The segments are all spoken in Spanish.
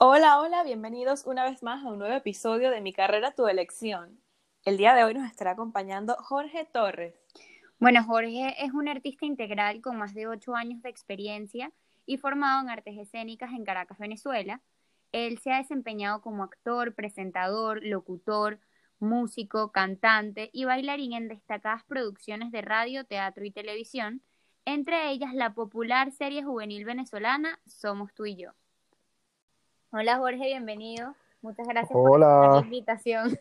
Hola, hola, bienvenidos una vez más a un nuevo episodio de Mi carrera, tu elección. El día de hoy nos estará acompañando Jorge Torres. Bueno, Jorge es un artista integral con más de ocho años de experiencia y formado en artes escénicas en Caracas, Venezuela. Él se ha desempeñado como actor, presentador, locutor, músico, cantante y bailarín en destacadas producciones de radio, teatro y televisión, entre ellas la popular serie juvenil venezolana Somos tú y yo. Hola Jorge, bienvenido. Muchas gracias por la invitación.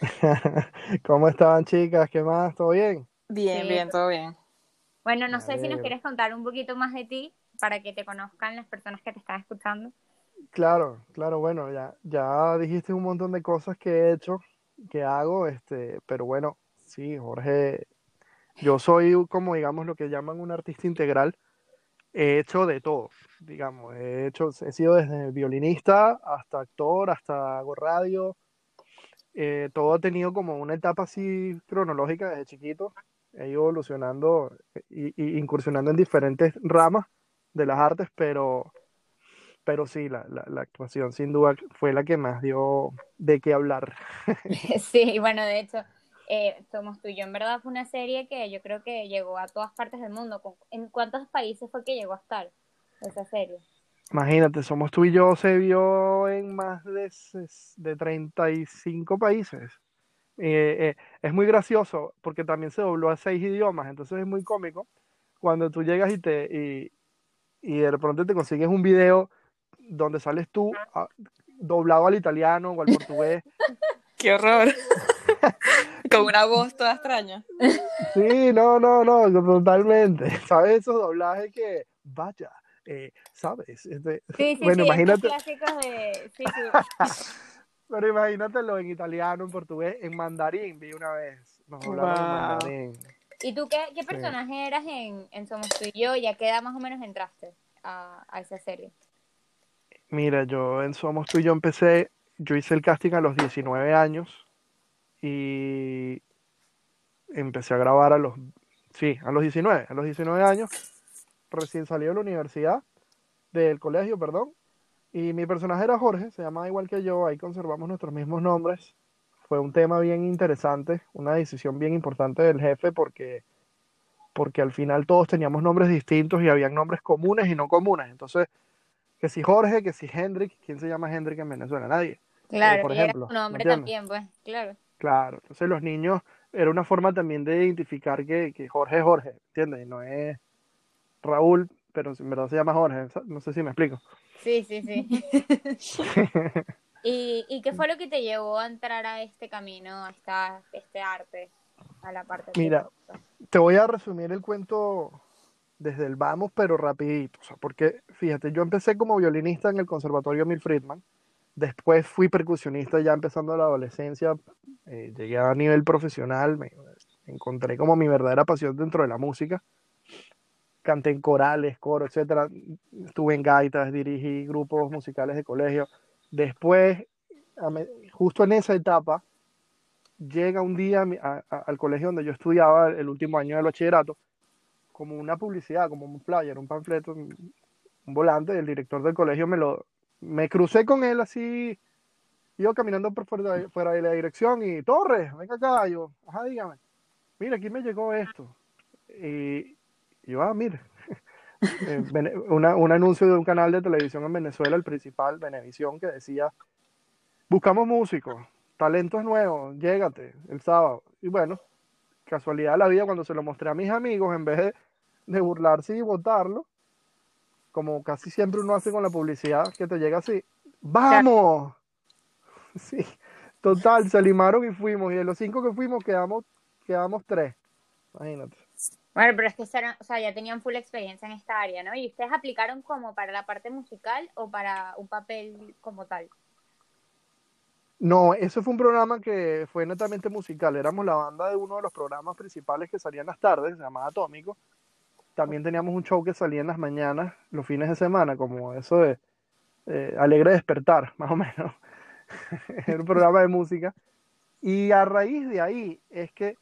¿Cómo están, chicas? ¿Qué más? ¿Todo bien? Bien, bien, todo bien. Bueno, no sé si nos quieres contar un poquito más de ti para que te conozcan las personas que te están escuchando. Claro, claro, bueno, ya, ya dijiste un montón de cosas que he hecho, que hago, este, pero bueno, sí, Jorge, yo soy como digamos lo que llaman un artista integral he hecho de todo, digamos, he hecho, he sido desde violinista hasta actor, hasta hago radio, eh, todo ha tenido como una etapa así cronológica desde chiquito, he ido evolucionando y, incursionando en diferentes ramas de las artes, pero, pero sí, la, la, actuación sin duda fue la que más dio de qué hablar. Sí, bueno, de hecho, eh, Somos tú y yo, en verdad fue una serie que yo creo que llegó a todas partes del mundo. ¿En cuántos países fue que llegó a estar esa serie? Imagínate, Somos tú y yo se vio en más de, de 35 países. Eh, eh, es muy gracioso porque también se dobló a seis idiomas, entonces es muy cómico cuando tú llegas y te y, y de pronto te consigues un video donde sales tú ah, doblado al italiano o al portugués. ¡Qué horror! Con una voz toda extraña. Sí, no, no, no, totalmente. ¿Sabes esos doblajes que, vaya, eh, ¿sabes? Este, sí, sí, bueno, sí, imagínate. De... Sí, Pero imagínatelo en italiano, en portugués, en mandarín, vi una vez. Nos hablamos en mandarín. ¿Y tú qué, qué personaje eras en, en, Somos tú y yo? ¿Ya qué edad más o menos entraste a, a esa serie? Mira, yo en Somos tú y yo empecé, yo hice el casting a los 19 años y empecé a grabar a los, sí, a los 19, a los 19 años, recién salido de la universidad, del colegio, perdón, y mi personaje era Jorge, se llama igual que yo, ahí conservamos nuestros mismos nombres. Fue un tema bien interesante, una decisión bien importante del jefe porque, porque al final todos teníamos nombres distintos y habían nombres comunes y no comunes. Entonces, que si Jorge, que si Hendrik, ¿quién se llama Hendrik en Venezuela? Nadie. Claro, por ejemplo, era nombre también, pues, claro. Claro, entonces los niños era una forma también de identificar que, Jorge es Jorge, ¿entiendes? No es Raúl, pero en verdad se llama Jorge, no sé si me explico. Sí, sí, sí. ¿Y, qué fue lo que te llevó a entrar a este camino, a esta, este arte, a la parte Mira, te voy a resumir el cuento desde el vamos, pero rapidito, o sea, porque fíjate, yo empecé como violinista en el Conservatorio Emil Friedman, Después fui percusionista ya empezando la adolescencia, eh, llegué a nivel profesional, me encontré como mi verdadera pasión dentro de la música. Canté en corales, coro, etcétera. Estuve en gaitas, dirigí grupos musicales de colegio. Después, justo en esa etapa, llega un día al colegio donde yo estudiaba el último año del bachillerato, como una publicidad, como un flyer, un panfleto, un volante, el director del colegio me lo, me crucé con él así, iba caminando por fuera de, la dirección y, Torres, venga acá, yo, ajá, dígame, mira, aquí me llegó esto. Y yo, ah, mire, eh, un anuncio de un canal de televisión en Venezuela, el principal, Venevisión, que decía, buscamos músicos, talentos nuevos, llégate el sábado. Y bueno, casualidad de la vida, cuando se lo mostré a mis amigos, en vez de, de burlarse y votarlo, como casi siempre uno hace con la publicidad, que te llega así, ¡vamos! Sí, total, se limaron y fuimos. Y de los cinco que fuimos, quedamos, quedamos tres. Imagínate. Bueno, pero es que eran, o sea, ya tenían full experiencia en esta área, ¿no? ¿Y ustedes aplicaron como para la parte musical o para un papel como tal? No, eso fue un programa que fue netamente musical. Éramos la banda de uno de los programas principales que salían las tardes, se llamaba Atómico. También teníamos un show que salía en las mañanas, los fines de semana, como eso de eh, Alegre Despertar, más o menos. Era un programa de música. Y a raíz de ahí es que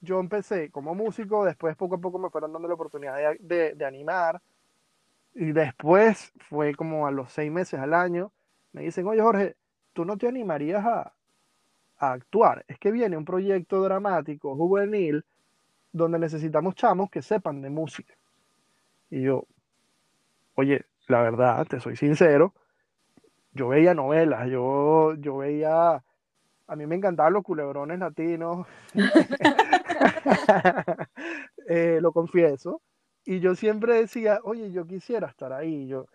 yo empecé como músico, después poco a poco me fueron dando la oportunidad de, de, animar, y después fue como a los seis meses al año, me dicen, oye Jorge, ¿tú no te animarías a, a actuar? Es que viene un proyecto dramático, juvenil, donde necesitamos chamos que sepan de música. Y yo, oye, la verdad, te soy sincero, yo veía novelas, yo, yo veía, a mí me encantaban los culebrones latinos, eh, lo confieso, y yo siempre decía, oye, yo quisiera estar ahí. Yo,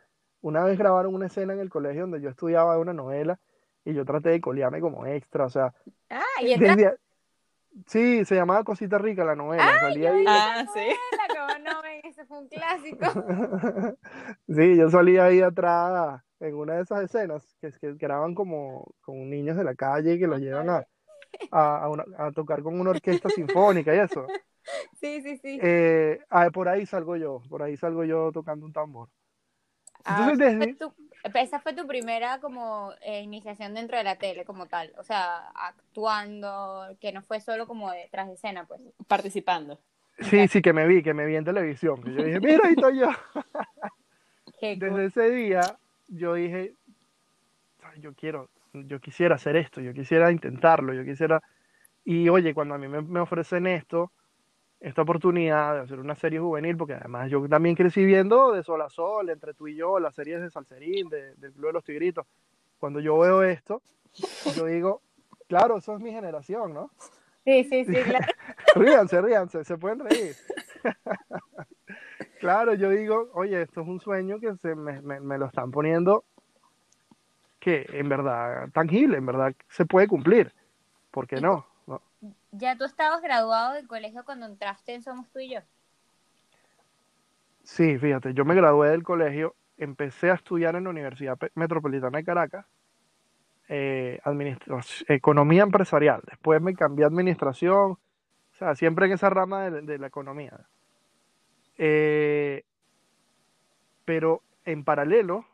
una vez grabaron una escena en el colegio donde yo estudiaba una novela y yo traté de colearme como extra, o sea, ah, ¿y Sí, se llamaba Cosita Rica la novela. Salía ahí. Ah, sí. no ese fue un clásico. sí, yo salía ahí atrás en una de esas escenas que, que graban como con niños de la calle que los llevan a, a, a, tocar con una orquesta sinfónica y eso. Sí, sí, sí. Eh, ah, por ahí salgo yo, por ahí salgo yo tocando un tambor. Ah, esa fue tu primera como eh, iniciación dentro de la tele como tal, o sea, actuando, que no fue solo como detrás de escena, pues. Participando. Sí, sí, que me vi, que me vi en televisión. yo dije, mira, ahí estoy yo. Desde ese día, yo dije, yo quiero, yo quisiera hacer esto, yo quisiera intentarlo, yo quisiera... Y oye, cuando a mí me, me ofrecen esto, esta oportunidad de hacer una serie juvenil, porque además yo también crecí viendo de sol a sol, entre tú y yo, las series de Salserín, de, del Club de los Tigritos. Cuando yo veo esto, yo digo, claro, eso es mi generación, ¿no? Sí, sí, sí, claro. ríanse, ríanse, se pueden reír. claro, yo digo, oye, esto es un sueño que se me, me, me lo están poniendo que en verdad tangible, en verdad se puede cumplir. ¿Por qué no? ¿Ya tú estabas graduado del colegio cuando entraste en Somos tú y yo? Sí, fíjate, yo me gradué del colegio, empecé a estudiar en la Universidad Metropolitana de Caracas, eh, economía empresarial, después me cambié a administración, o sea, siempre en esa rama de, la economía. Eh, pero en paralelo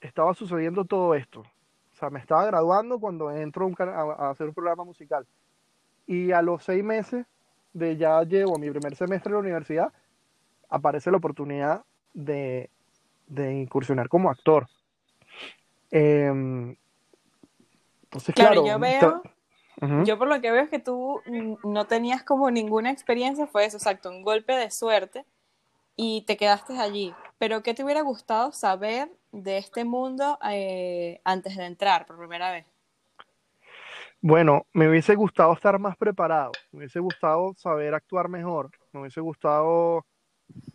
estaba sucediendo todo esto. O sea, me estaba graduando cuando entro a hacer un programa musical y a los seis meses de ya llevo mi primer semestre en la universidad, aparece la oportunidad de, incursionar como actor. Em, entonces, claro, yo veo, yo por lo que veo es que tú no tenías como ninguna experiencia, fue eso, exacto, un golpe de suerte y te quedaste allí. Pero ¿qué te hubiera gustado saber de este mundo eh, antes de entrar por primera vez? Bueno, me hubiese gustado estar más preparado, me hubiese gustado saber actuar mejor, me hubiese gustado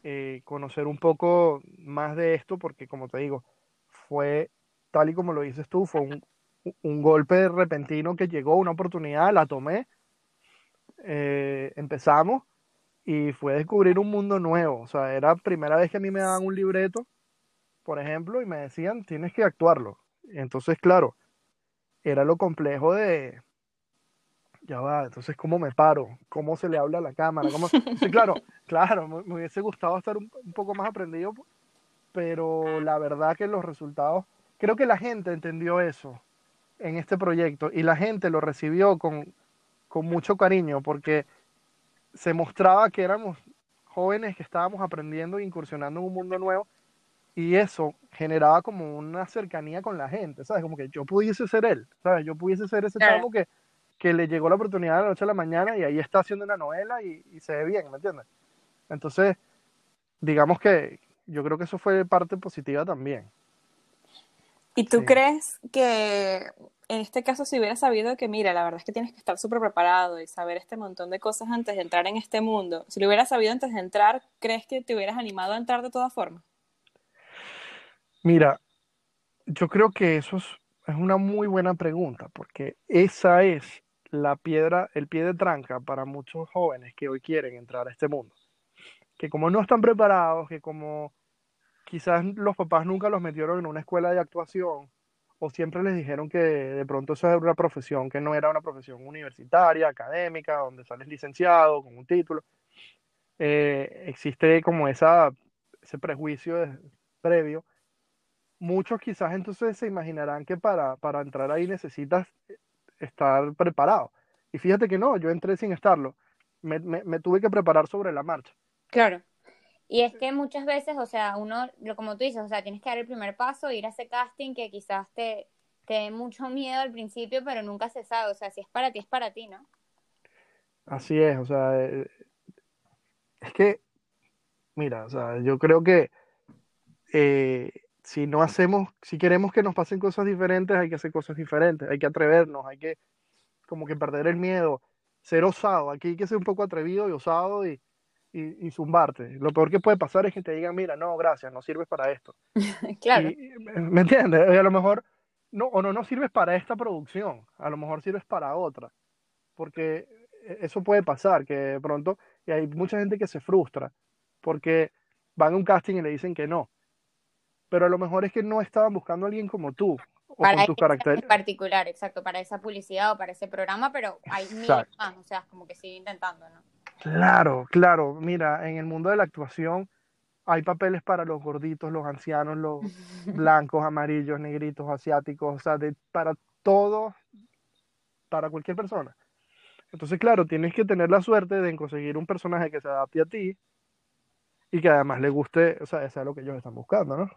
eh, conocer un poco más de esto, porque como te digo, fue tal y como lo dices tú, fue un, golpe repentino que llegó, una oportunidad, la tomé, eh, empezamos y fue descubrir un mundo nuevo, o sea, era primera vez que a mí me daban un libreto, por ejemplo, y me decían, tienes que actuarlo. Entonces, claro, era lo complejo de, ya va, entonces cómo me paro, cómo se le habla a la cámara, ¿Cómo... Sí, claro, claro, me, hubiese gustado estar un, poco más aprendido, pero la verdad que los resultados, creo que la gente entendió eso en este proyecto y la gente lo recibió con, con mucho cariño porque se mostraba que éramos jóvenes que estábamos aprendiendo e incursionando en un mundo nuevo y eso generaba como una cercanía con la gente, ¿sabes? Como que yo pudiese ser él, ¿sabes? Yo pudiese ser ese chavo que, que le llegó la oportunidad de la noche a la mañana y ahí está haciendo una novela y, se ve bien, ¿me entiendes? Entonces, digamos que yo creo que eso fue parte positiva también. ¿Y tú crees que en este caso si hubiera sabido que, mira, la verdad es que tienes que estar súper preparado y saber este montón de cosas antes de entrar en este mundo, si lo hubieras sabido antes de entrar, ¿crees que te hubieras animado a entrar de todas formas? Mira, yo creo que eso es, una muy buena pregunta, porque esa es la piedra, el pie de tranca para muchos jóvenes que hoy quieren entrar a este mundo. que como no están preparados, que como quizás los papás nunca los metieron en una escuela de actuación o siempre les dijeron que de pronto eso era una profesión que no era una profesión universitaria, académica, donde sales licenciado con un título. Eh, existe como esa, ese prejuicio previo. Muchos quizás entonces se imaginarán que para, para entrar ahí necesitas estar preparado. Y fíjate que no, yo entré sin estarlo. Me, me, me tuve que preparar sobre la marcha. Claro. Y es que muchas veces, o sea, uno, como tú dices, o sea, tienes que dar el primer paso, ir a ese casting que quizás te, te dé mucho miedo al principio, pero nunca se sabe, o sea, si es para ti, es para ti, ¿no? Así es, o sea, eh, es que, mira, o sea, yo creo que eh, si no hacemos, si queremos que nos pasen cosas diferentes, hay que hacer cosas diferentes, hay que atrevernos, hay que como que perder el miedo, ser osado, aquí hay que ser un poco atrevido y osado y y, y, zumbarte. Lo peor que puede pasar es que te digan, mira, no, gracias, no sirves para esto. claro. ¿Me entiendes? A lo mejor, no, o no, no sirves para esta producción, a lo mejor sirves para otra. Porque eso puede pasar, que de pronto, y hay mucha gente que se frustra, porque van a un casting y le dicen que no. Pero a lo mejor es que no estaban buscando a alguien como tú, o para con tus caracteres. En particular, exacto, para esa publicidad o para ese programa, pero hay mil más, o sea, como que sigue intentando, ¿no? Claro, claro. Mira, en el mundo de la actuación hay papeles para los gorditos, los ancianos, los blancos, amarillos, negritos, asiáticos, o sea, de, para todo, para cualquier persona. Entonces, claro, tienes que tener la suerte de conseguir un personaje que se adapte a ti y que además le guste, o sea, es lo que ellos están buscando, ¿no?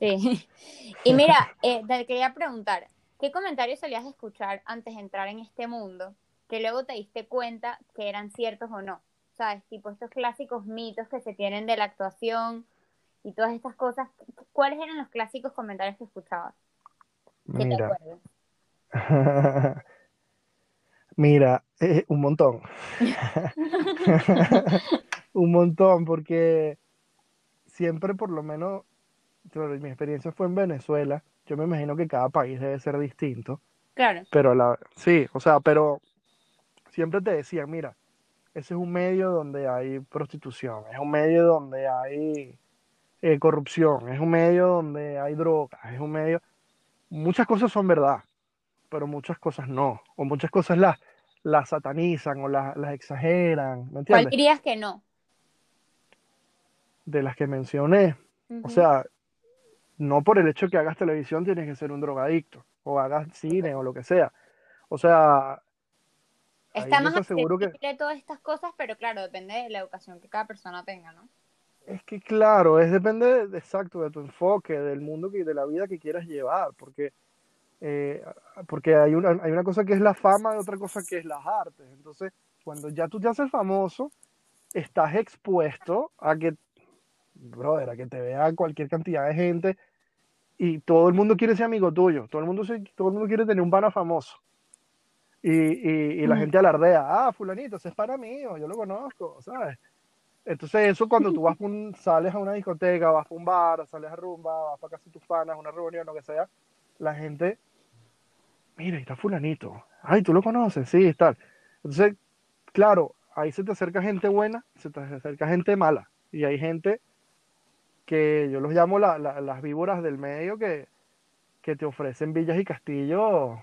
Sí. Y mira, eh, te quería preguntar, ¿qué comentarios solías escuchar antes de entrar en este mundo? que luego te diste cuenta que eran ciertos o no. ¿Sabes? Tipo estos clásicos mitos que se tienen de la actuación y todas estas cosas. ¿Cuáles eran los clásicos comentarios que escuchabas? ¿Qué Mira. Mira, eh, un montón. un montón, porque siempre por lo menos, mi experiencia fue en Venezuela. Yo me imagino que cada país debe ser distinto. Claro. Pero la, sí, o sea, pero siempre te decían, mira, ese es un medio donde hay prostitución, es un medio donde hay eh, corrupción, es un medio donde hay drogas, es un medio... Muchas cosas son verdad, pero muchas cosas no, o muchas cosas las, las satanizan o las, las exageran, ¿me entiendes? ¿Cuál dirías que no? De las que mencioné, uh -huh. o sea, no por el hecho que hagas televisión tienes que ser un drogadicto, o hagas cine o lo que sea. O sea, Está más seguro que todas estas cosas, pero claro, depende de la educación que cada persona tenga, ¿no? Es que claro, es depende de, exacto de tu enfoque, del mundo y de la vida que quieras llevar, porque eh, porque hay una, hay una cosa que es la fama y otra cosa que es las artes. Entonces, cuando ya tú te haces famoso, estás expuesto a que, brother, a que te vea cualquier cantidad de gente y todo el mundo quiere ser amigo tuyo, todo el mundo, se, todo el mundo quiere tener un pana famoso. Y, y, y la mm. gente alardea, ah, fulanito, ese es para mí, yo lo conozco, ¿sabes? Entonces eso cuando tú vas un, sales a una discoteca, vas a un bar, sales a rumba, vas para casa de tus panas, una reunión, lo que sea, la gente, mira, está fulanito, ay, tú lo conoces, sí, está. Entonces, claro, ahí se te acerca gente buena, se te acerca gente mala, y hay gente que yo los llamo la, la, las víboras del medio que, que te ofrecen villas y castillos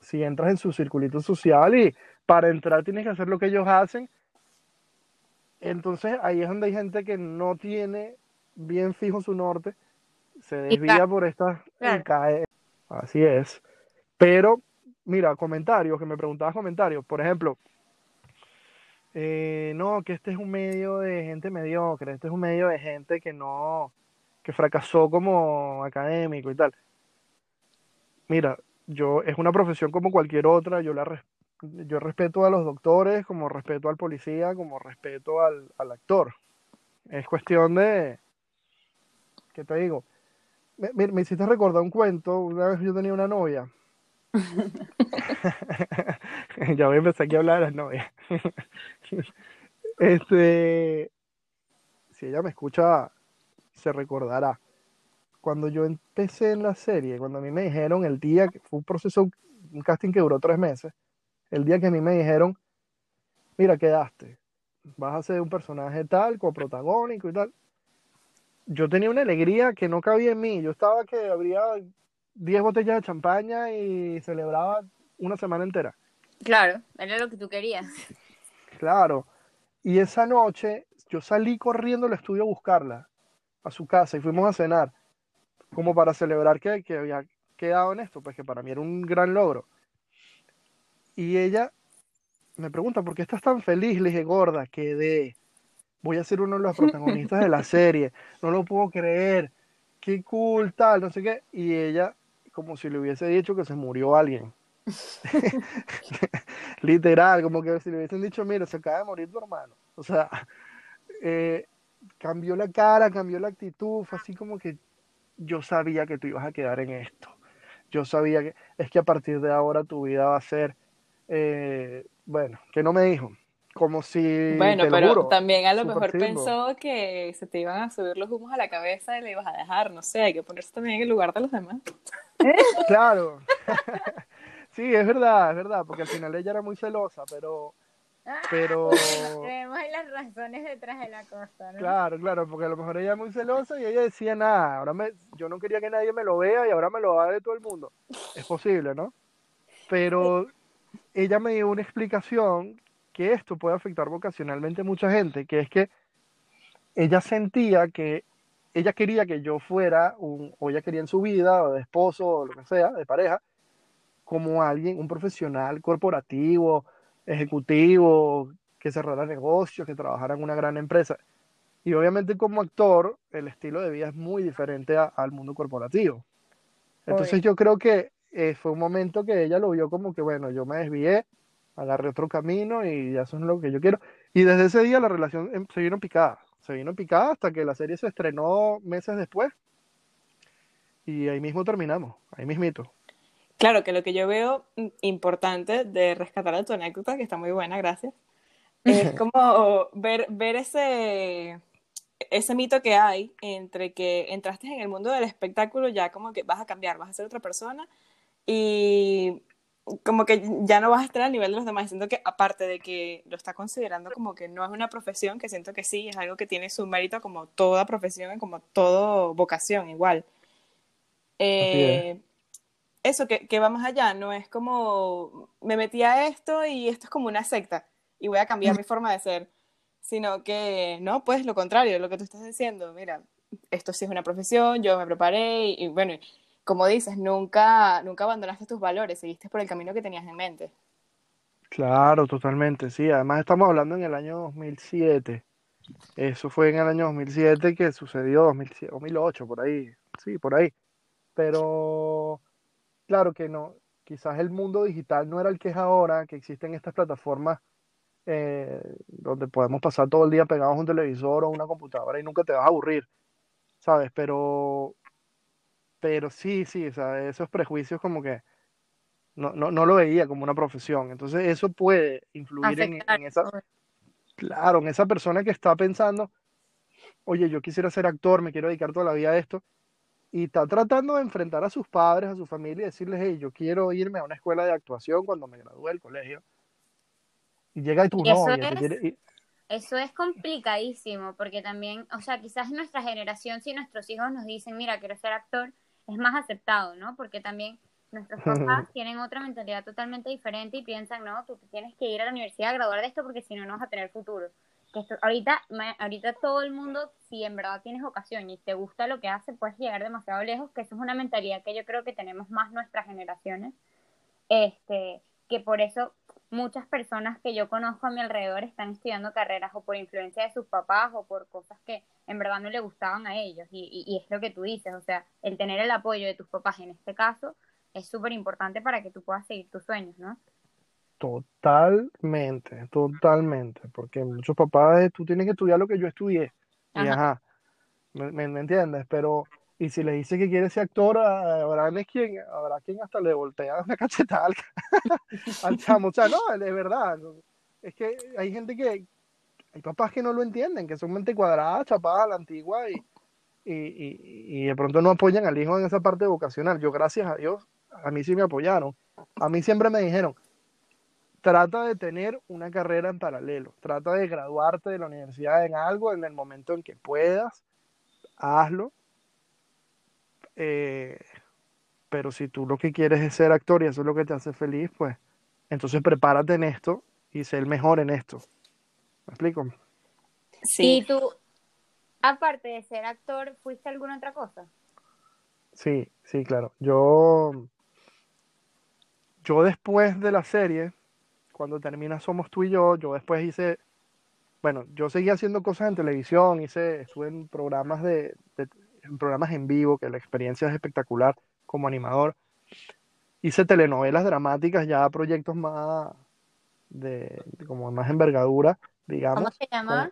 si entras en su circulito social y para entrar tienes que hacer lo que ellos hacen. Entonces ahí es donde hay gente que no tiene bien fijo su norte, se desvía por esta y cae. Así es. Pero, mira, comentarios, que me preguntabas comentarios. Por ejemplo, eh, no, que este es un medio de gente mediocre, este es un medio de gente que no, que fracasó como académico y tal. Mira, yo es una profesión como cualquier otra, yo la yo respeto a los doctores, como respeto al policía, como respeto al, al actor. Es cuestión de, ¿qué te digo? Me, me, hiciste recordar un cuento, una vez yo tenía una novia. ya a empezar aquí a hablar de las novias. este, si ella me escucha, se recordará cuando yo empecé en la serie, cuando a mí me dijeron el día, que fue un proceso, un casting que duró tres meses, el día que a mí me dijeron, mira, quedaste, vas a ser un personaje tal, coprotagónico y tal. Yo tenía una alegría que no cabía en mí. Yo estaba que abría 10 botellas de champaña y celebraba una semana entera. Claro, era lo que tú querías. Claro. Y esa noche yo salí corriendo al estudio a buscarla, a su casa, y fuimos a cenar, como para celebrar que, que había quedado en esto, pues que para mí era un gran logro. Y ella me pregunta, ¿por qué estás tan feliz? Le dije, gorda, quedé. Voy a ser uno de los protagonistas de la serie. No lo puedo creer. Qué cool, tal, no sé qué. Y ella, como si le hubiese dicho que se murió alguien. Literal, como que si le hubiesen dicho, mira, se acaba de morir tu hermano. O sea, eh, cambió la cara, cambió la actitud, fue así como que yo sabía que tú ibas a quedar en esto. Yo sabía que es que a partir de ahora tu vida va a ser, eh, bueno, que no me dijo, como si... Bueno, pero también a lo mejor pensó que se te iban a subir los humos a la cabeza y le ibas a dejar, no sé, hay que ponerse también en el lugar de los demás. Claro. Sí, es verdad, es verdad, porque al final ella era muy celosa, pero... Pero... Vemos las razones detrás de la cosa, ¿no? Claro, claro, porque a lo mejor ella es muy celosa y ella decía, nada, ahora me, yo no quería que nadie me lo vea y ahora me lo va ver todo el mundo. Es posible, ¿no? Pero ella me dio una explicación que esto puede afectar vocacionalmente a mucha gente, que es que ella sentía que ella quería que yo fuera un, o ella quería en su vida, o de esposo, o lo que sea, de pareja, como alguien, un profesional corporativo, ejecutivo, que cerrara negocios, que trabajara en una gran empresa. Y obviamente como actor, el estilo de vida es muy diferente al mundo corporativo. Entonces yo creo que eh, fue un momento que ella lo vio como que, bueno, yo me desvié, agarré otro camino y ya eso es lo que yo quiero. Y desde ese día la relación em, se vino picada, se vino picada hasta que la serie se estrenó meses después. Y ahí mismo terminamos, ahí mismito. Claro, que lo que yo veo importante de rescatar a tu anécdota, que está muy buena, gracias, es como ver, ver ese, ese mito que hay entre que entraste en el mundo del espectáculo, ya como que vas a cambiar, vas a ser otra persona y como que ya no vas a estar al nivel de los demás. Siento que aparte de que lo está considerando como que no es una profesión, que siento que sí, es algo que tiene su mérito como toda profesión y como toda vocación igual. Eh, eso, que, que va más allá, no es como me metí a esto y esto es como una secta y voy a cambiar mi forma de ser, sino que no, pues lo contrario, lo que tú estás diciendo, mira, esto sí es una profesión, yo me preparé y, bueno, como dices, nunca, nunca abandonaste tus valores, seguiste por el camino que tenías en mente. Claro, totalmente, sí, además estamos hablando en el año 2007. Eso fue en el año 2007 que sucedió, 2007, 2008, por ahí, sí, por ahí. Pero claro que no, quizás el mundo digital no era el que es ahora, que existen estas plataformas eh, donde podemos pasar todo el día pegados a un televisor o una computadora y nunca te vas a aburrir, ¿sabes? Pero, pero sí, sí, o sea, esos prejuicios como que no, no, no lo veía como una profesión. Entonces eso puede influir en, en esa, claro, en esa persona que está pensando, oye, yo quisiera ser actor, me quiero dedicar toda la vida a esto, y está tratando de enfrentar a sus padres, a su familia y decirles, hey, yo quiero irme a una escuela de actuación cuando me gradúe del colegio. Y llega y tú no. Eso es complicadísimo, porque también, o sea, quizás nuestra generación, si nuestros hijos nos dicen, mira, quiero ser actor, es más aceptado, ¿no? Porque también nuestros papás tienen otra mentalidad totalmente diferente y piensan, no, tú tienes que ir a la universidad a graduar de esto porque si no, no vas a tener futuro. Ahorita, ahorita todo el mundo, si en verdad tienes ocasión y te gusta lo que hace, puedes llegar demasiado lejos, que eso es una mentalidad que yo creo que tenemos más nuestras generaciones, este, que por eso muchas personas que yo conozco a mi alrededor están estudiando carreras o por influencia de sus papás o por cosas que en verdad no le gustaban a ellos. Y, y es lo que tú dices, o sea, el tener el apoyo de tus papás en este caso es súper importante para que tú puedas seguir tus sueños, ¿no? Totalmente, totalmente, porque muchos papás, tú tienes que estudiar lo que yo estudié, y ajá, ¿me, entiendes? Pero, y si le dice que quiere ser actor, habrá quien, habrá quien hasta le voltea una cachetada al, al chamo, o sea, no, es verdad, es que hay gente que, hay papás que no lo entienden, que son mente cuadrada, chapada a la antigua, y, y, y, y de pronto no apoyan al hijo en esa parte vocacional. Yo, gracias a Dios, a mí sí me apoyaron, a mí siempre me dijeron, trata de tener una carrera en paralelo, trata de graduarte de la universidad en algo en el momento en que puedas, hazlo. Eh, pero si tú lo que quieres es ser actor y eso es lo que te hace feliz, pues entonces prepárate en esto y sé el mejor en esto. ¿Me explico? Sí. ¿Y tú, aparte de ser actor, fuiste alguna otra cosa? Sí, sí, claro. Yo, yo después de la serie, cuando termina Somos tú y yo, yo después hice, bueno, yo seguí haciendo cosas en televisión, hice, estuve en programas de, programas en vivo, que la experiencia es espectacular como animador. Hice telenovelas dramáticas, ya proyectos más de, como más envergadura, digamos. ¿Cómo se llama?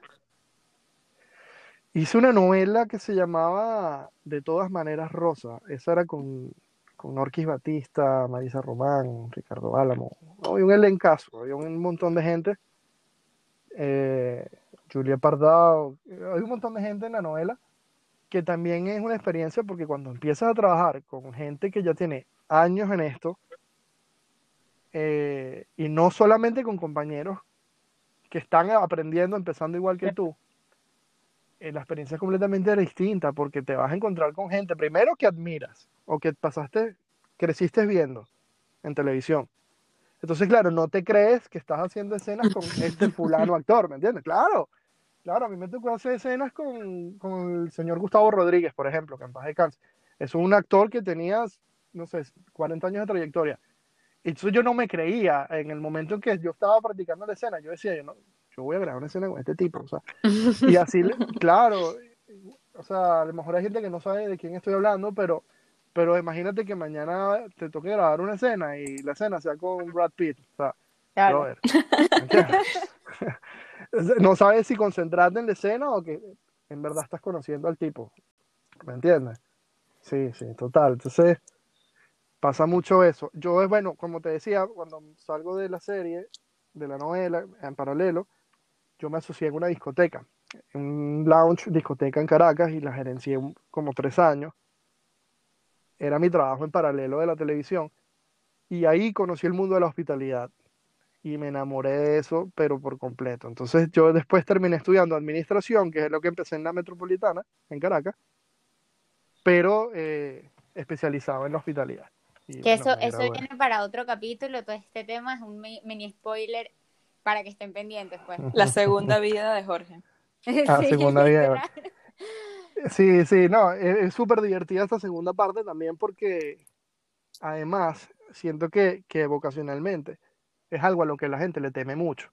Hice una novela que se llamaba De todas maneras Rosa. Esa era con, con Norquis Batista, Marisa Román, Ricardo Álamo. Había un elencazo, había un montón de gente. Eh, Julia Pardao, hay un montón de gente en la novela que también es una experiencia porque cuando empiezas a trabajar con gente que ya tiene años en esto, eh, y no solamente con compañeros que están aprendiendo, empezando igual que tú, eh, la experiencia es completamente distinta porque te vas a encontrar con gente, primero que admiras o que pasaste, creciste viendo en televisión. Entonces, claro, no te crees que estás haciendo escenas con este fulano actor, ¿me entiendes? Claro, claro, a mí me tocó hacer escenas con, con el señor Gustavo Rodríguez, por ejemplo, que en paz descanse. Es un actor que tenía, no sé, 40 años de trayectoria y entonces yo no me creía en el momento en que yo estaba practicando la escena. Yo decía, yo, no, yo voy a grabar una escena con este tipo. O sea, y así, claro, o sea, a lo mejor hay gente que no sabe de quién estoy hablando, pero, pero imagínate que mañana te toque grabar una escena y la escena sea con Brad Pitt. O sea, claro. no sabes si concentrarte en la escena o que en verdad estás conociendo al tipo. ¿Me entiendes? Sí, sí, total. Entonces, pasa mucho eso. Yo, bueno, como te decía, cuando salgo de la serie, de la novela, en paralelo, yo me asocié en una discoteca, en un lounge discoteca en Caracas y la gerencié como tres años. Era mi trabajo en paralelo de la televisión y ahí conocí el mundo de la hospitalidad y me enamoré de eso, pero por completo. Entonces yo después terminé estudiando administración, que es lo que empecé en la metropolitana, en Caracas, pero eh, especializado en la hospitalidad. Que eso, eso viene para otro capítulo, todo este tema es un mini spoiler para que estén pendientes, pues. La segunda vida de Jorge. La sí, segunda vida de Jorge. Sí, sí, no, es súper divertida esta segunda parte también porque además siento que, que vocacionalmente es algo a lo que la gente le teme mucho,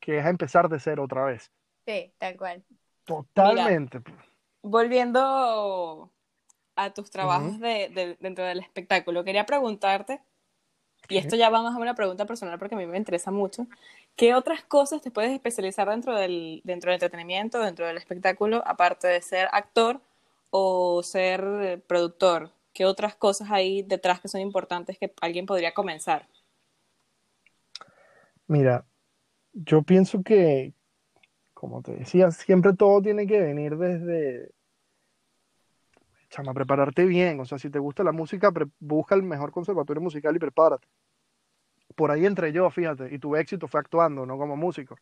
que es empezar de cero otra vez. Sí, tal cual. Totalmente. volviendo a tus trabajos de, dentro del espectáculo, quería preguntarte, y esto ya va más a una pregunta personal porque a mí me interesa mucho, ¿qué otras cosas te puedes especializar dentro del, dentro del entretenimiento, dentro del espectáculo, aparte de ser actor o ser productor? ¿Qué otras cosas hay detrás que son importantes que alguien podría comenzar? Mira, yo pienso que, como te decía, siempre todo tiene que venir desde, chama, prepararte bien. O sea, si te gusta la música, busca el mejor conservatorio musical y prepárate. Por ahí entré yo, fíjate, y tuve éxito fue actuando, no como músico.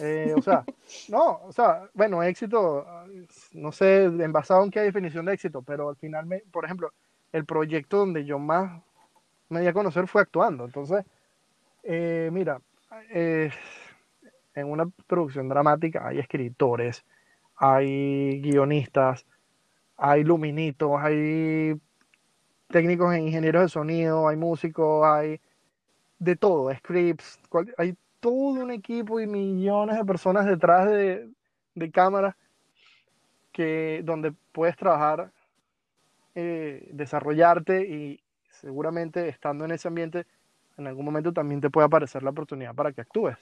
Eh, o sea, no, o sea, bueno, éxito, no sé en basado en qué definición de éxito, pero al final, me, por ejemplo, el proyecto donde yo más me di a conocer fue actuando. Entonces, eh, mira, en una producción dramática hay escritores, hay guionistas, hay luminitos, hay técnicos e ingenieros de sonido, hay músicos, hay de todo, scripts, hay todo un equipo y millones de personas detrás de, de cámara que donde puedes trabajar, eh, desarrollarte y seguramente estando en ese ambiente en algún momento también te puede aparecer la oportunidad para que actúes.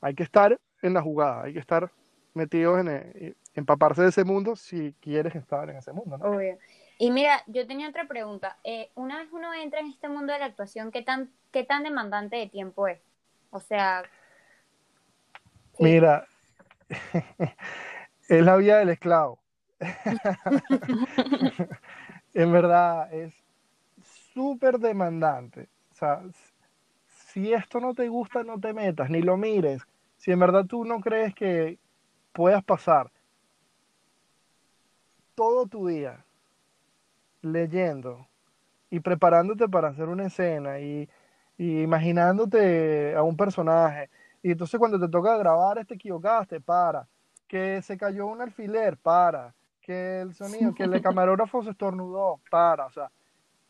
Hay que estar en la jugada, hay que estar metidos en, el, empaparse de ese mundo si quieres estar en ese mundo, ¿no? Y mira, yo tenía otra pregunta. Eh, una vez uno entra en este mundo de la actuación, ¿qué tan, qué tan demandante de tiempo es? O sea... Mira, es la vida del esclavo. en verdad, es súper demandante. O sea, si esto no te gusta, no te metas, ni lo mires. Si en verdad tú no crees que puedas pasar todo tu día leyendo y preparándote para hacer una escena y, imaginándote a un personaje. Y entonces cuando te toca grabar, te equivocaste, para. Que se cayó un alfiler, para. Que el sonido, que el camarógrafo se estornudó, para. O sea,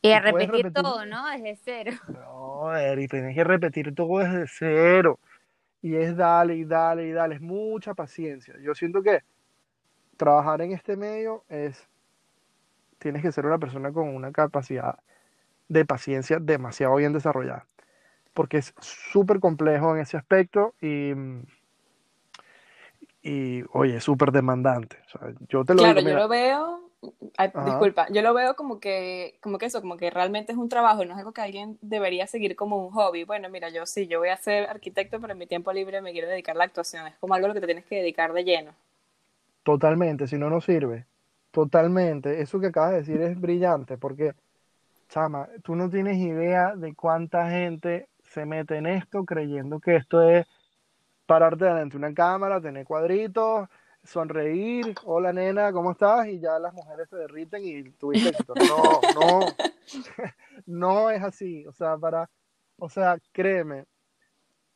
y a repetir, todo, ¿no? Desde cero. No, Eri, tienes que repetir todo desde cero. Y es dale y dale y dale. Es mucha paciencia. Yo siento que trabajar en este medio es. Tienes que ser una persona con una capacidad de paciencia demasiado bien desarrollada. Porque es súper complejo en ese aspecto y. Y, oye, súper demandante. yo te lo claro, yo lo veo disculpa, yo lo veo como que, como que eso, como que realmente es un trabajo, no es algo que alguien debería seguir como un hobby. Bueno, mira, yo sí, yo voy a ser arquitecto, pero en mi tiempo libre me quiero dedicar a la actuación. Es como algo a lo que te tienes que dedicar de lleno. Totalmente, si no, no sirve. Totalmente. Eso que acabas de decir es brillante, porque, chama, tú no tienes idea de cuánta gente se mete en esto creyendo que esto es pararte delante de una cámara, tener cuadritos, sonreír, hola nena, ¿cómo estás? Y ya las mujeres se derriten y tuviste éxito. No, no, no es así. O sea, para, o sea, créeme,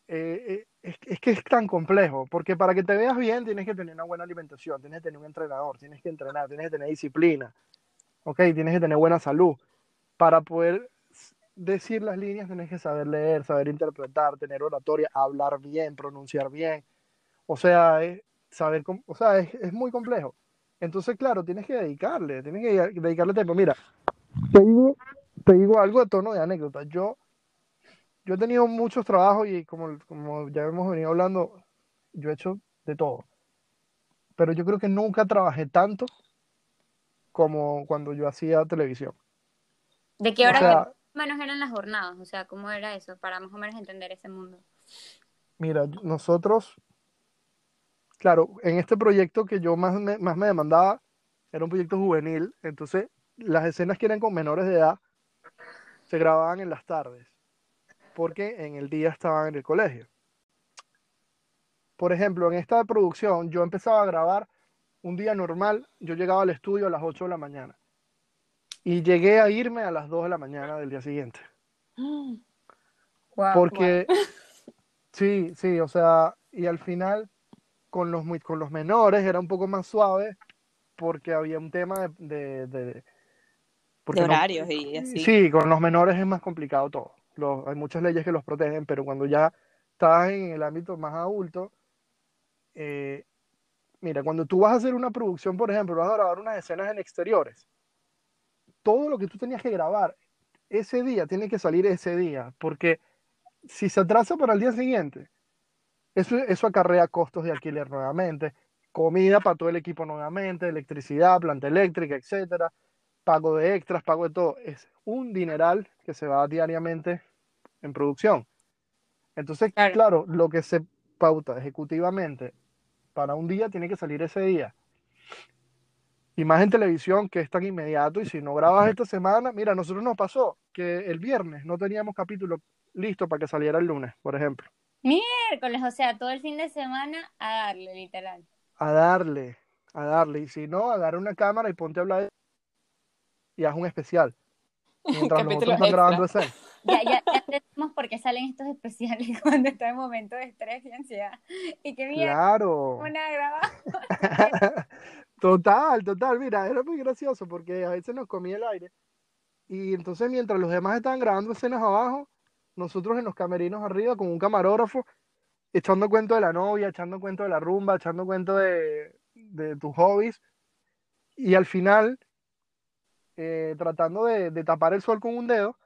eh, eh, es, que es tan complejo, porque para que te veas bien tienes que tener una buena alimentación, tienes que tener un entrenador, tienes que entrenar, tienes que tener disciplina, ok, tienes que tener buena salud. Para poder decir las líneas tienes que saber leer, saber interpretar, tener oratoria, hablar bien, pronunciar bien. O sea, es, saber cómo, o sea, es, muy complejo. Entonces, claro, tienes que dedicarle, tienes que dedicarle tiempo. Mira, te digo, te digo algo de tono de anécdota. Yo, yo he tenido muchos trabajos y como, como ya hemos venido hablando, yo he hecho de todo. Pero yo creo que nunca trabajé tanto como cuando yo hacía televisión. ¿De qué hora menos eran las jornadas? O sea, ¿cómo era eso? Para más o menos entender ese mundo. Mira, nosotros claro, en este proyecto que yo más me, más me demandaba, era un proyecto juvenil, entonces las escenas que eran con menores de edad se grababan en las tardes, porque en el día estaban en el colegio. Por ejemplo, en esta producción yo empezaba a grabar un día normal, yo llegaba al estudio a las 8 de la mañana y llegué a irme a las 2 de la mañana del día siguiente. porque, sí, sí, o sea, y al final con los, con los menores era un poco más suave porque había un tema de... de, horarios y así. Sí, con los menores es más complicado todo. hay muchas leyes que los protegen, pero cuando ya estás en el ámbito más adulto, eh, mira, cuando tú vas a hacer una producción, por ejemplo, vas a grabar unas escenas en exteriores, todo lo que tú tenías que grabar ese día tiene que salir ese día, porque si se atrasa para el día siguiente, eso, acarrea costos de alquiler nuevamente, comida para todo el equipo nuevamente, electricidad, planta eléctrica, etcétera, pago de extras, pago de todo. Es un dineral que se va diariamente en producción. Entonces, claro. lo que se pauta ejecutivamente para un día tiene que salir ese día. Y más en televisión que es tan inmediato. Y si no grabas esta semana, mira, a nosotros nos pasó que el viernes no teníamos capítulo listo para que saliera el lunes, por ejemplo. Miércoles, o sea, todo el fin de semana a darle, literal. A darle, a darle. Y si no, agarra una cámara y ponte a hablar y haz un especial. Mientras nosotros están grabando ese. Ya, ya, ya entendemos por qué salen estos especiales cuando está en momento de estrés y ansiedad. Y que mira, claro. una grabada. total, total. Mira, era muy gracioso porque a veces nos comía el aire. Y entonces mientras los demás estaban grabando escenas abajo, nosotros en los camerinos arriba con un camarógrafo, echando cuento de la novia, echando cuento de la rumba, echando cuento de, tus hobbies, y al final, eh, tratando de, tapar el sol con un dedo,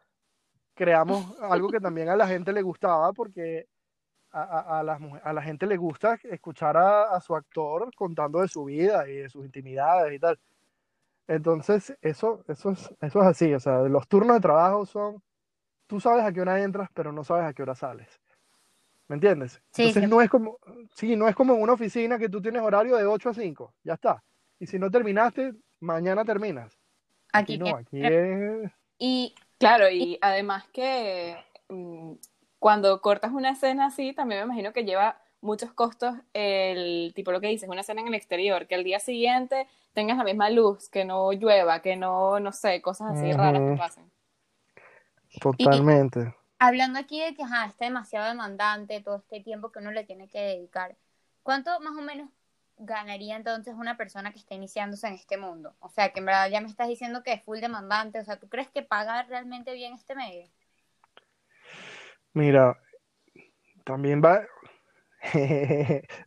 creamos algo que también a la gente le gustaba, porque a, a, la gente le gusta escuchar a, su actor contando de su vida y de sus intimidades y tal. Entonces, eso, eso, es, eso es así, o sea, los turnos de trabajo son tú sabes a qué hora entras, pero no sabes a qué hora sales. ¿Me entiendes? Entonces no es como, sí, no es como en una oficina que tú tienes horario de 8 a 5, ya está. Y si no terminaste, mañana terminas. Aquí, no, aquí es... Y claro, y además que mm, cuando cortas una escena así, también me imagino que lleva muchos costos el tipo lo que dices, una escena en el exterior, que el día siguiente tengas la misma luz, que no llueva, que no, no sé, cosas así raras que pasen. Totalmente. hablando aquí de que ajá, está demasiado demandante todo este tiempo que uno le tiene que dedicar, ¿cuánto más o menos ganaría entonces una persona que está iniciándose en este mundo? O sea, que en verdad ya me estás diciendo que es full demandante, o sea, ¿tú crees que paga realmente bien este medio? Mira, también va,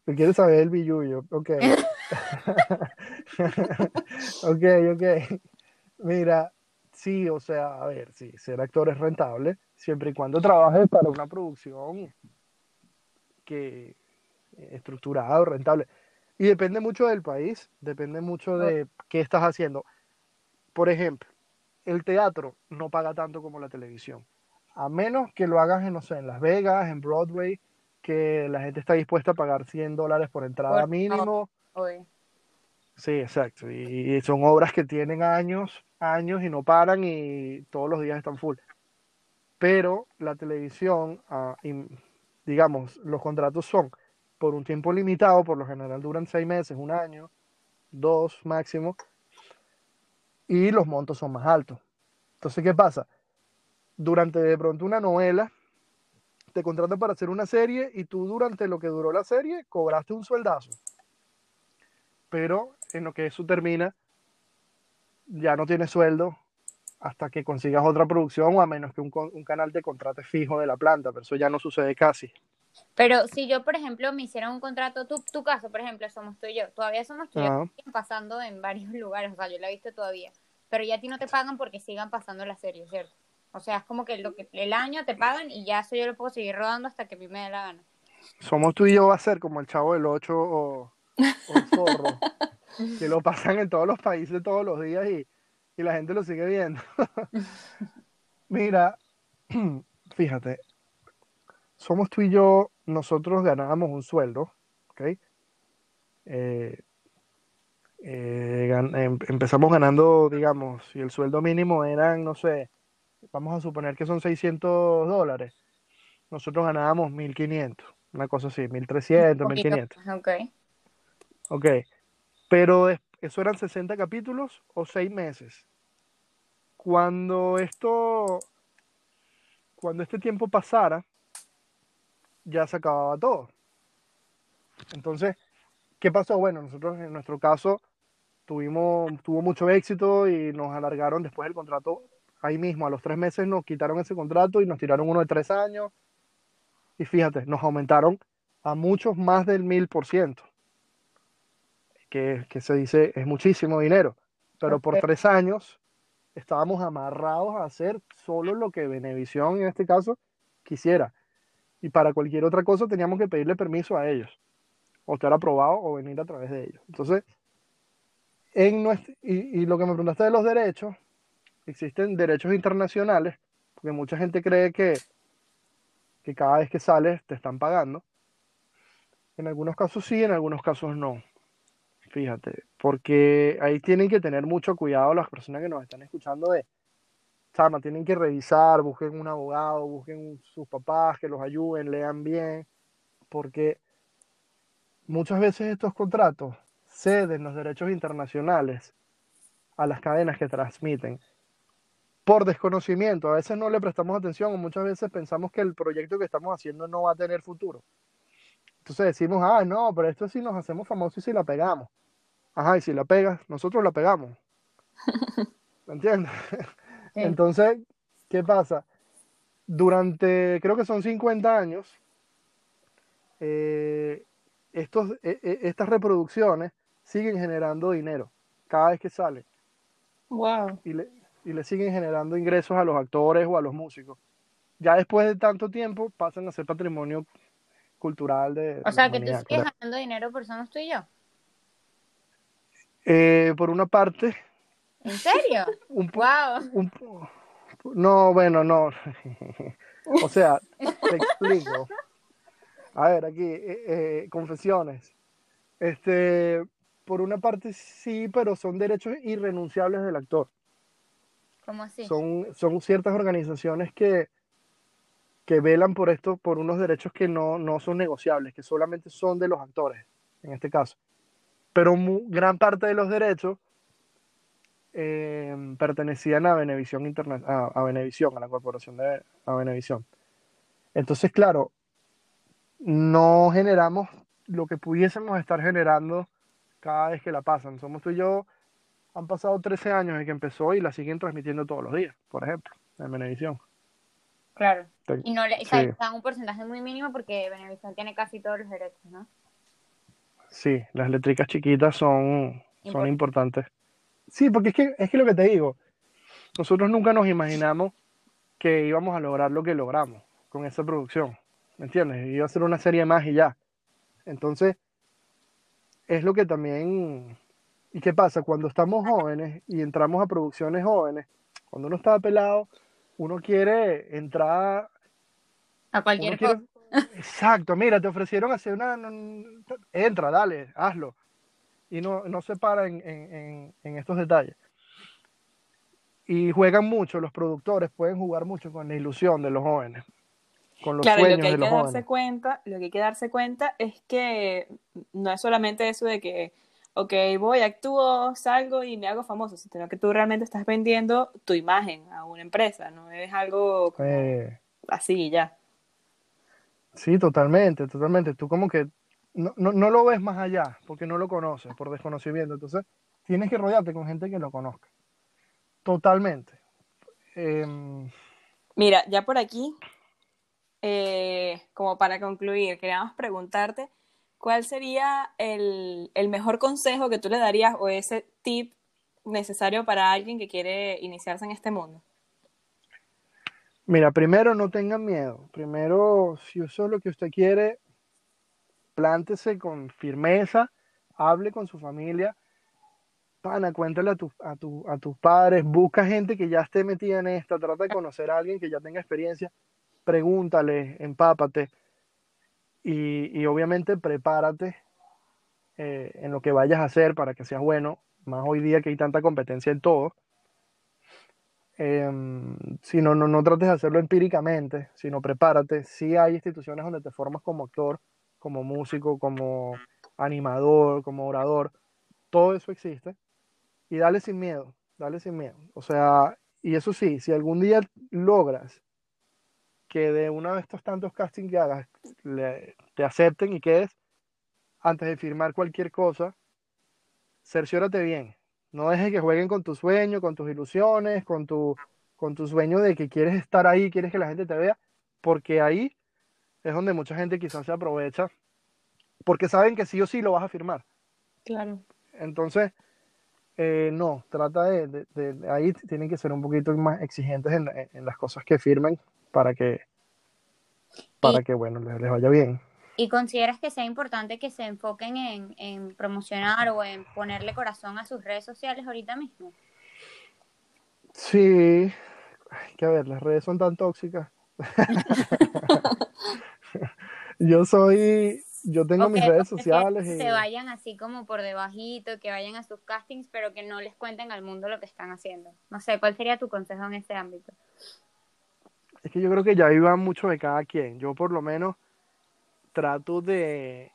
Me quieres saber el billuyo. Ok. ok, ok. Mira, sí, o sea, a ver, sí, ser actor es rentable siempre y cuando trabajes para una producción que estructurada rentable. Y depende mucho del país, depende mucho de qué estás haciendo. Por ejemplo, el teatro no paga tanto como la televisión. A menos que lo hagas en, no sé, en Las Vegas, en Broadway, que la gente está dispuesta a pagar 100 dólares por entrada mínimo. Sí, exacto. Y, son obras que tienen años, años y no paran y todos los días están full. Pero la televisión, ah, digamos, los contratos son por un tiempo limitado, por lo general duran seis meses, un año, dos máximo, y los montos son más altos. Entonces, ¿qué pasa? Durante de pronto una novela, te contratan para hacer una serie y tú durante lo que duró la serie cobraste un sueldazo. Pero en lo que eso termina, ya no tienes sueldo hasta que consigas otra producción o a menos que un, canal te contrate fijo de la planta, pero eso ya no sucede casi. Pero si yo, por ejemplo, me hiciera un contrato, tu, tu caso, por ejemplo, somos tú y yo, todavía somos tú y yo, pasando en varios lugares, o sea, yo la he visto todavía, pero ya a ti no te pagan porque sigan pasando la serie, ¿cierto? O sea, es como que, lo que el año te pagan y ya eso yo lo puedo seguir rodando hasta que a mí me dé la gana. Somos tú y yo va a ser como el chavo del 8 o, el zorro, que lo pasan en todos los países todos los días y, y la gente lo sigue viendo. Mira, fíjate, somos tú y yo, nosotros ganábamos un sueldo, ¿ok? Eh, eh, em, empezamos ganando, digamos, si el sueldo mínimo eran, no sé, vamos a suponer que son 600 dólares, nosotros ganábamos 1500, una cosa así, 1300, 1500. Ok. Ok, pero eso eran 60 capítulos o 6 meses. Cuando esto, cuando este tiempo pasara, ya se acababa todo. Entonces, ¿qué pasó? Bueno, nosotros en nuestro caso tuvimos, tuvo mucho éxito y nos alargaron después el contrato ahí mismo, a los tres meses nos quitaron ese contrato y nos tiraron uno de tres años. Y fíjate, nos aumentaron a muchos más del mil por ciento. Que, se dice es muchísimo dinero. Pero por tres años estábamos amarrados a hacer solo lo que Benevisión, en este caso, quisiera. Y para cualquier otra cosa teníamos que pedirle permiso a ellos. O estar aprobado o venir a través de ellos. Entonces, en y, y lo que me preguntaste de los derechos, existen derechos internacionales, porque mucha gente cree que, que cada vez que sales te están pagando. En algunos casos sí, en algunos casos no. Fíjate, porque ahí tienen que tener mucho cuidado las personas que nos están escuchando de, Chama, tienen que revisar, busquen un abogado, busquen sus papás que los ayuden, lean bien, porque muchas veces estos contratos ceden los derechos internacionales a las cadenas que transmiten por desconocimiento. A veces no le prestamos atención o muchas veces pensamos que el proyecto que estamos haciendo no va a tener futuro. Entonces decimos, ah, no, pero esto sí nos hacemos famosos y si la pegamos. Ajá, y si la pegas, nosotros la pegamos. ¿Me entiendes? Entonces, ¿qué pasa? Durante, creo que son 50 años, eh, estos, e, e, estas reproducciones siguen generando dinero cada vez que sale. Wow. Y le, y le siguen generando ingresos a los actores o a los músicos. Ya después de tanto tiempo pasan a ser patrimonio cultural de... O sea, que tú sigues ganando dinero por Somos tú y yo. Eh, por una parte... ¿En serio? un, wow. no, bueno, no. o sea, te explico. A ver, aquí, eh, eh, confesiones. Este, por una parte sí, pero son derechos irrenunciables del actor. ¿Cómo así? Son, son ciertas organizaciones que, que velan por esto, por unos derechos que no, no son negociables, que solamente son de los actores, en este caso. Pero gran parte de los derechos eh, pertenecían a Venevisión, Internet, a, a, Venevisión, a la corporación de a Venevisión. Entonces, claro, no generamos lo que pudiésemos estar generando cada vez que la pasan. Somos tú y yo, han pasado 13 años desde que empezó y la siguen transmitiendo todos los días, por ejemplo, en Venevisión. Claro. Y no le un porcentaje muy mínimo porque Venevisión tiene casi todos los derechos, ¿no? Sí, las eléctricas chiquitas son, son importantes. Sí, porque es que, es que lo que te digo, nosotros nunca nos imaginamos que íbamos a lograr lo que logramos con esa producción. ¿Me entiendes? Iba a ser una serie más y ya. Entonces, es lo que también... ¿Y qué pasa? Cuando estamos jóvenes y entramos a producciones jóvenes, cuando uno está pelado, uno quiere entrar... A cualquier cosa. Exacto, mira, te ofrecieron hacer una... Entra, dale, hazlo. Y no, no se para en, en, en estos detalles. Y juegan mucho, los productores pueden jugar mucho con la ilusión de los jóvenes claro, lo que hay que darse cuenta, lo que hay que darse cuenta es que no es solamente eso de que, ok, voy, actúo, salgo y me hago famoso, sino que tú realmente estás vendiendo tu imagen a una empresa, no es algo eh. así ya. Sí, totalmente, totalmente. Tú como que no, no, lo ves más allá porque no lo conoces, por desconocimiento. Entonces, tienes que rodearte con gente que lo conozca. Totalmente. Em, Mira, ya por aquí eh, como para concluir, queríamos preguntarte cuál sería el, mejor consejo que tú le darías o ese tip necesario para alguien que quiere iniciarse en este mundo. Mira, primero no tengan miedo. Primero, si eso es lo que usted quiere, plántese con firmeza, hable con su familia, pana, cuéntale a, tu, a, tu, a tus padres, busca gente que ya esté metida en esta, trata de conocer a alguien que ya tenga experiencia pregúntale, empápate y, obviamente prepárate eh, en lo que vayas a hacer para que seas bueno, más hoy día que hay tanta competencia en todo. Em, si no, no, no trates de hacerlo empíricamente, sino prepárate. Si hay instituciones donde te formas como actor, como músico, como animador, como orador, todo eso existe. Y dale sin miedo, dale sin miedo. O sea, y eso sí, si algún día logras que de uno de estos tantos castings que hagas te acepten y quedes, antes de firmar cualquier cosa, cerciórate bien. No dejes que jueguen con tu sueño, con tus ilusiones, con tu, con tu sueño de que quieres estar ahí, quieres que la gente te vea, porque ahí es donde mucha gente quizás se aprovecha, porque saben que sí o sí lo vas a firmar. Claro. Entonces, eh, no, trata de, ahí tienen que ser un poquito más exigentes en, en las cosas que firmen para que, para que bueno, les, vaya bien. ¿Y consideras que sea importante que se enfoquen en, promocionar o en ponerle corazón a sus redes sociales ahorita mismo? Sí, que a ver, las redes son tan tóxicas. yo soy, yo tengo mis redes sociales. Que se vayan así como por debajito, que vayan a sus castings, pero que no les cuenten al mundo lo que están haciendo. No sé, ¿cuál sería tu consejo en este ámbito? Es que yo creo que ya iba mucho de cada quien. Yo por lo menos trato de,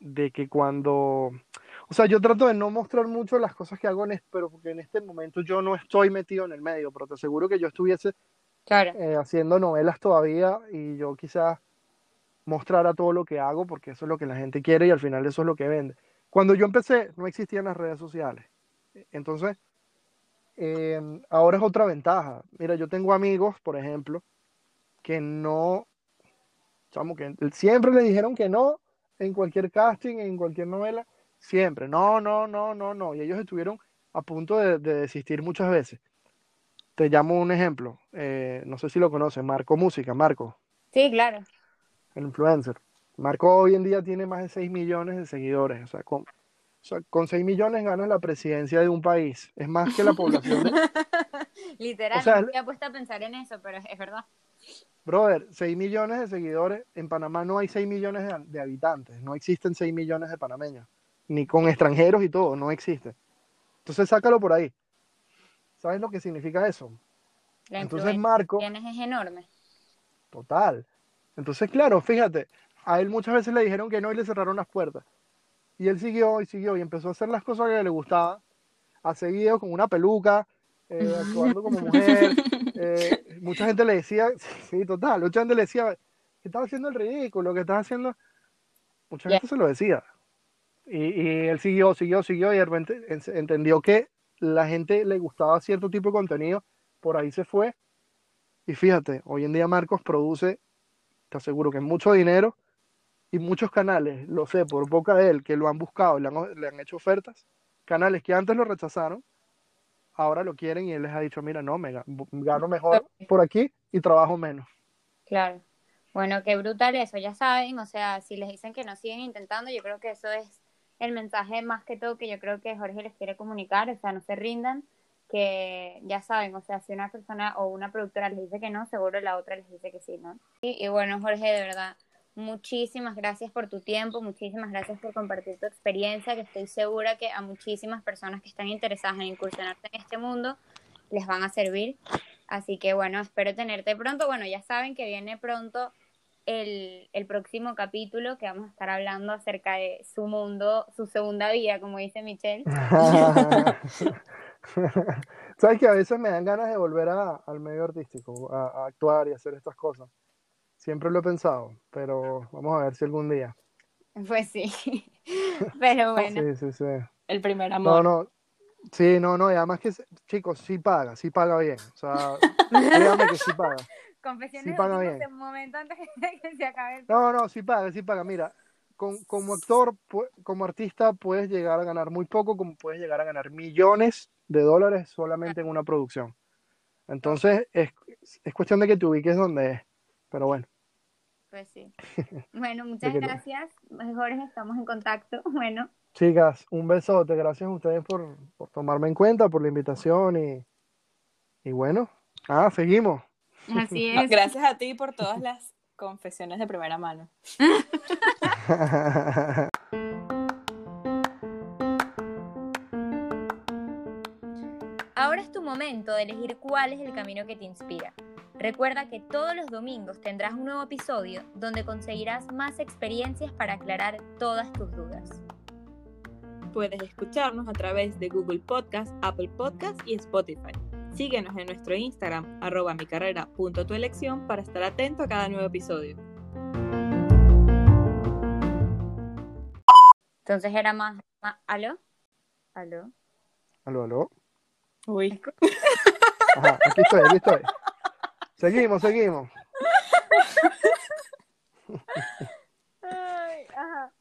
de que cuando... O sea, yo trato de no mostrar mucho las cosas que hago, en pero porque en este momento yo no estoy metido en el medio, pero te aseguro que yo estuviese eh, haciendo novelas todavía y yo quizás mostrara todo lo que hago porque eso es lo que la gente quiere y al final eso es lo que vende. Cuando yo empecé no existían las redes sociales. Entonces, Em, ahora es otra ventaja. Mira, yo tengo amigos, por ejemplo, que no, chamo, que siempre le dijeron que no en cualquier casting, en cualquier novela, siempre, no, no, no, no, no, y ellos estuvieron a punto de, desistir muchas veces. Te llamo un ejemplo, eh, no sé si lo conoces, Marco Música, Marco. Sí, claro. El influencer. Marco hoy en día tiene más de 6 millones de seguidores, o sea, con, o sea, con 6 millones ganas la presidencia de un país. Es más que la población de... Literal, no había puesto a pensar en eso, pero es verdad. Brother, 6 millones de seguidores. En Panamá no hay 6 millones de, habitantes. No existen 6 millones de panameños. Ni con extranjeros y todo, no existe. Entonces sácalo por ahí. ¿Sabes lo que significa eso? La Entonces Marco... es enorme. Total. Entonces, claro, fíjate, a él muchas veces le dijeron que no y le cerraron las puertas. Y él siguió y siguió y empezó a hacer las cosas que le gustaban. Ha seguido con una peluca, eh, actuando como mujer. Eh, mucha gente le decía, sí, total, mucha gente le decía que estaba haciendo el ridículo, que estaba haciendo. Mucha gente se lo decía. Y, y, él siguió, siguió, siguió y de repente entendió que la gente le gustaba cierto tipo de contenido, por ahí se fue. Y fíjate, hoy en día Marcos produce, te aseguro que mucho dinero y muchos canales, lo sé por boca de él, que lo han buscado, le han, le han hecho ofertas, canales que antes lo rechazaron, ahora lo quieren y él les ha dicho, mira, no, me gano mejor por aquí y trabajo menos. Claro. Bueno, qué brutal eso, ya saben, o sea, si les dicen que no siguen intentando, yo creo que eso es el mensaje más que todo que yo creo que Jorge les quiere comunicar, o sea, no se rindan, que ya saben, o sea, si una persona o una productora les dice que no, seguro la otra les dice que sí, ¿no? Y, y bueno, Jorge, de verdad, muchísimas gracias por tu tiempo, muchísimas gracias por compartir tu experiencia, que estoy segura que a muchísimas personas que están interesadas en incursionarse en este mundo les van a servir. Así que bueno, espero tenerte pronto. Bueno, ya saben que viene pronto el, el, próximo capítulo que vamos a estar hablando acerca de su mundo, su segunda vida, como dice Michelle. Sabes que a veces me dan ganas de volver a, al medio artístico, a, actuar y hacer estas cosas. Siempre lo he pensado, pero vamos a ver si algún día. Pues sí, pero bueno. Sí, sí, sí. El primer amor. No, no. Sí, no, no, y además que, chicos, sí paga, sí paga bien. O sea, dígame que sí paga. Confesiones sí paga bien. un momento antes de que se acabe el No, no, sí paga, sí paga. Mira, con, como actor, como artista, puedes llegar a ganar muy poco, como puedes llegar a ganar millones de dólares solamente en una producción. Entonces, es, es cuestión de que te ubiques donde es. Pero bueno. Pues sí. Bueno, muchas gracias. Mejor estamos en contacto. Bueno. Chicas, un besote. Gracias a ustedes por, por tomarme en cuenta, por la invitación y, y bueno, ah, seguimos. Así es. Gracias a ti por todas las confesiones de primera mano. Ahora es tu momento de elegir cuál es el camino que te inspira. Recuerda que todos los domingos tendrás un nuevo episodio donde conseguirás más experiencias para aclarar todas tus dudas. Puedes escucharnos a través de Google Podcast, Apple Podcast y Spotify. Síguenos en nuestro Instagram, arroba mi carrera punto tu elección, para estar atento a cada nuevo episodio. Entonces era más, más ¿aló? ¿Aló? ¿Aló, aló? Uy. Ajá, aquí estoy, aquí estoy. Seguimos, seguimos.